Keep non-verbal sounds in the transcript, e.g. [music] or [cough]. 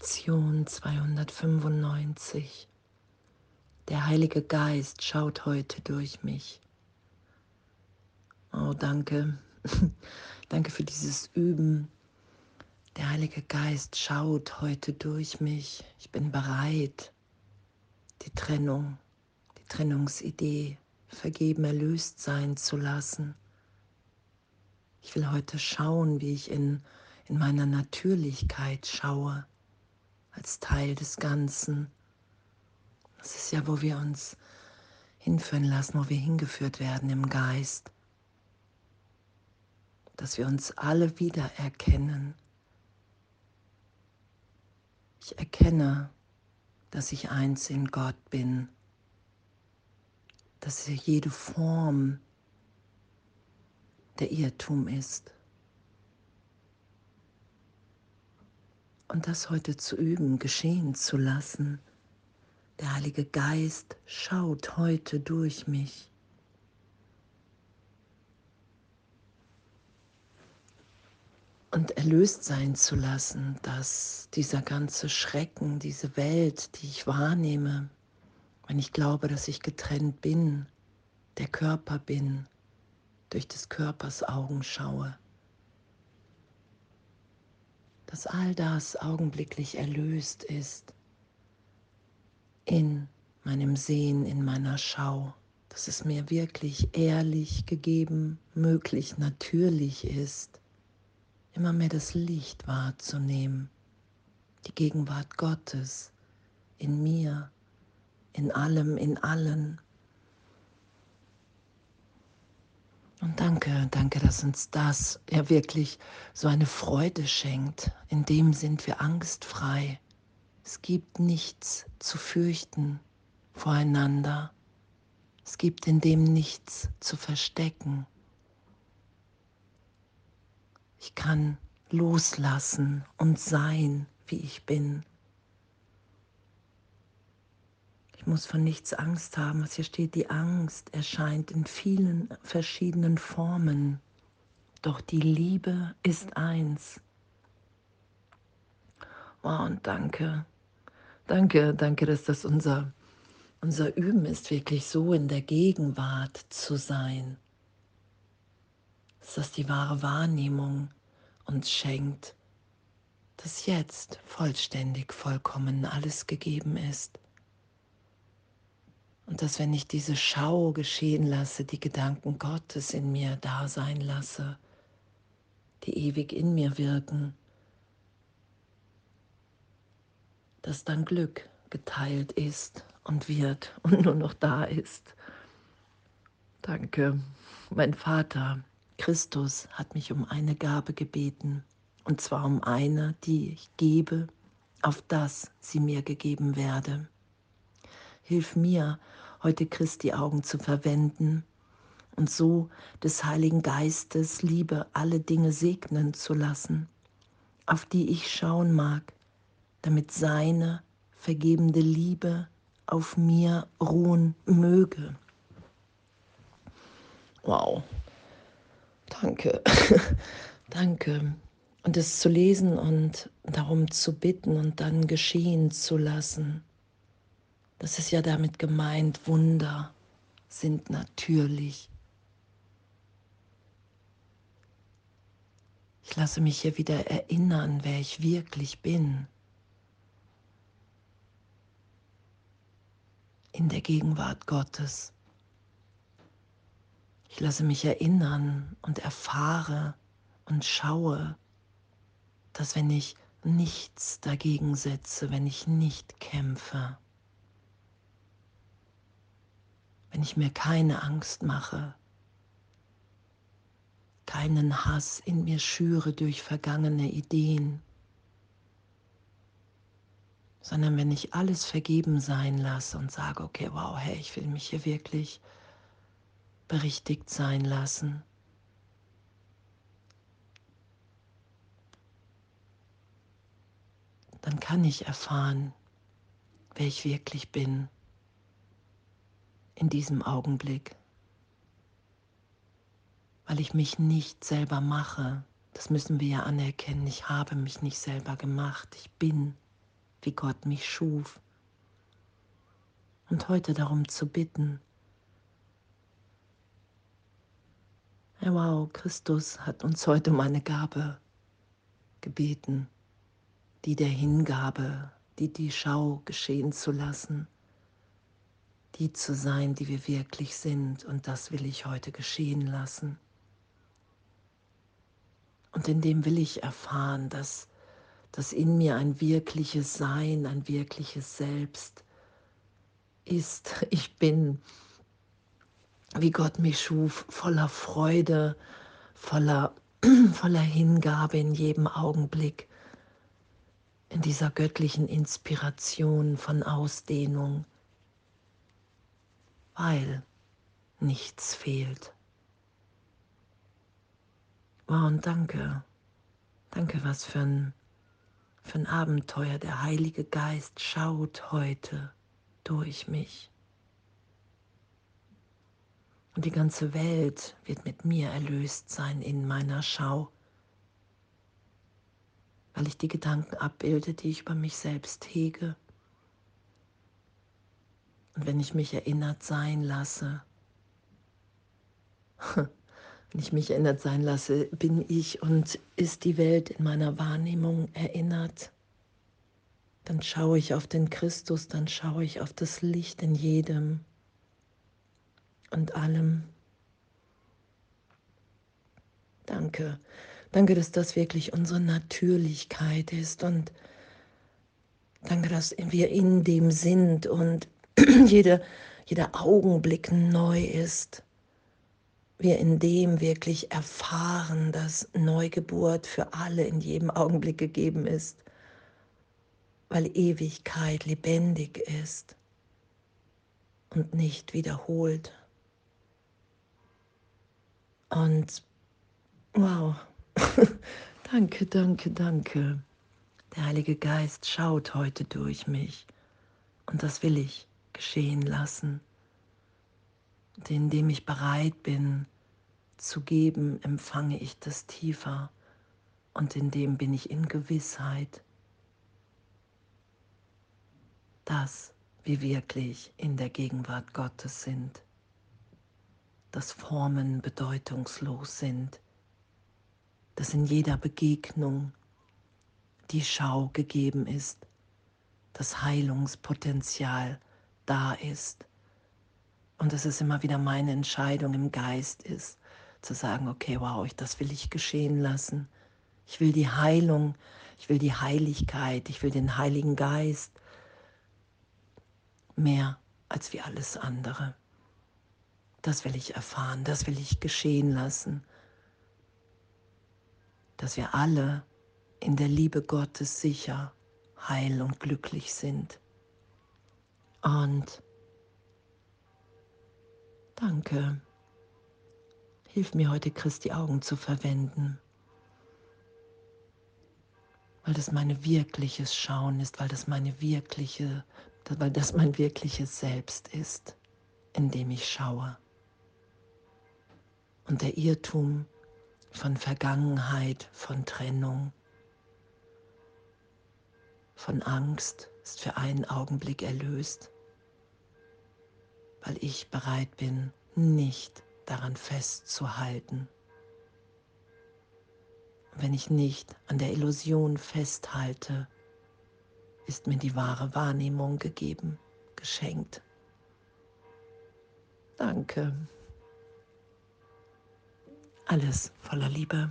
Lektion 295. Der Heilige Geist schaut heute durch mich. Oh, danke. [laughs] danke für dieses Üben. Der Heilige Geist schaut heute durch mich. Ich bin bereit, die Trennung, die Trennungsidee vergeben, erlöst sein zu lassen. Ich will heute schauen, wie ich in, in meiner Natürlichkeit schaue als Teil des Ganzen. Das ist ja, wo wir uns hinführen lassen, wo wir hingeführt werden im Geist. Dass wir uns alle wiedererkennen. Ich erkenne, dass ich eins in Gott bin, dass jede Form der Irrtum ist. Und das heute zu üben, geschehen zu lassen. Der Heilige Geist schaut heute durch mich. Und erlöst sein zu lassen, dass dieser ganze Schrecken, diese Welt, die ich wahrnehme, wenn ich glaube, dass ich getrennt bin, der Körper bin, durch des Körpers Augen schaue, dass all das augenblicklich erlöst ist in meinem Sehen, in meiner Schau, dass es mir wirklich ehrlich gegeben, möglich, natürlich ist, immer mehr das Licht wahrzunehmen, die Gegenwart Gottes in mir, in allem, in allen, Und danke, danke, dass uns das ja wirklich so eine Freude schenkt. In dem sind wir angstfrei. Es gibt nichts zu fürchten voreinander. Es gibt in dem nichts zu verstecken. Ich kann loslassen und sein, wie ich bin. Muss von nichts Angst haben. Was hier steht, die Angst erscheint in vielen verschiedenen Formen. Doch die Liebe ist eins. Oh, und danke. Danke, danke, dass das unser, unser Üben ist, wirklich so in der Gegenwart zu sein. Dass das die wahre Wahrnehmung uns schenkt, dass jetzt vollständig, vollkommen alles gegeben ist. Und dass wenn ich diese Schau geschehen lasse, die Gedanken Gottes in mir da sein lasse, die ewig in mir wirken, dass dann Glück geteilt ist und wird und nur noch da ist. Danke. Mein Vater, Christus, hat mich um eine Gabe gebeten, und zwar um eine, die ich gebe, auf das sie mir gegeben werde. Hilf mir, heute Christi Augen zu verwenden und so des Heiligen Geistes Liebe alle Dinge segnen zu lassen, auf die ich schauen mag, damit seine vergebende Liebe auf mir ruhen möge. Wow, danke, [laughs] danke. Und es zu lesen und darum zu bitten und dann geschehen zu lassen. Das ist ja damit gemeint, Wunder sind natürlich. Ich lasse mich hier wieder erinnern, wer ich wirklich bin. In der Gegenwart Gottes. Ich lasse mich erinnern und erfahre und schaue, dass wenn ich nichts dagegen setze, wenn ich nicht kämpfe, wenn ich mir keine Angst mache, keinen Hass in mir schüre durch vergangene Ideen, sondern wenn ich alles vergeben sein lasse und sage, okay, wow, hey, ich will mich hier wirklich berichtigt sein lassen. Dann kann ich erfahren, wer ich wirklich bin in diesem Augenblick, weil ich mich nicht selber mache. Das müssen wir ja anerkennen. Ich habe mich nicht selber gemacht. Ich bin wie Gott mich schuf. Und heute darum zu bitten, ja, wow, Christus hat uns heute um eine Gabe gebeten, die der Hingabe, die die Schau geschehen zu lassen, die zu sein, die wir wirklich sind. Und das will ich heute geschehen lassen. Und in dem will ich erfahren, dass, dass in mir ein wirkliches Sein, ein wirkliches Selbst ist. [laughs] Ich bin, wie Gott mich schuf, voller Freude, voller, [clears throat] voller Hingabe in jedem Augenblick, in dieser göttlichen Inspiration von Ausdehnung, weil nichts fehlt. Wow, und danke. Danke, was für ein, für ein Abenteuer. Der Heilige Geist schaut heute durch mich. Und die ganze Welt wird mit mir erlöst sein in meiner Schau, weil ich die Gedanken abbilde, die ich über mich selbst hege. Und wenn ich mich erinnert sein lasse, [laughs] Wenn ich mich erinnert sein lasse, bin ich und ist die Welt in meiner Wahrnehmung erinnert. Dann schaue ich auf den Christus, dann schaue ich auf das Licht in jedem und allem. Danke. Danke, dass das wirklich unsere Natürlichkeit ist und danke, dass wir in dem sind und [clears throat] jede, jeder Augenblick neu ist wir in dem wirklich erfahren, dass Neugeburt für alle in jedem Augenblick gegeben ist, weil Ewigkeit lebendig ist und nicht wiederholt. Und wow, [laughs] danke, danke, danke. Der Heilige Geist schaut heute durch mich und das will ich geschehen lassen indem ich bereit bin zu geben, empfange ich das tiefer und in dem bin ich in Gewissheit, dass wir wirklich in der Gegenwart Gottes sind, dass Formen bedeutungslos sind, dass in jeder Begegnung die Schau gegeben ist, das Heilungspotenzial da ist und dass es immer wieder meine Entscheidung im Geist ist, zu sagen, okay, wow, ich, das will ich geschehen lassen. Ich will die Heilung, ich will die Heiligkeit, ich will den Heiligen Geist mehr als wie alles andere. Das will ich erfahren, das will ich geschehen lassen, dass wir alle in der Liebe Gottes sicher, heil und glücklich sind. Und Danke. Hilf mir heute, Christi Augen zu verwenden, weil das meine wirkliches Schauen ist, weil das meine wirkliche, weil das mein wirkliches Selbst ist, in dem ich schaue. Und der Irrtum von Vergangenheit, von Trennung, von Angst ist für einen Augenblick erlöst weil ich bereit bin, nicht daran festzuhalten. Wenn ich nicht an der Illusion festhalte, ist mir die wahre Wahrnehmung gegeben, geschenkt. Danke. Alles voller Liebe.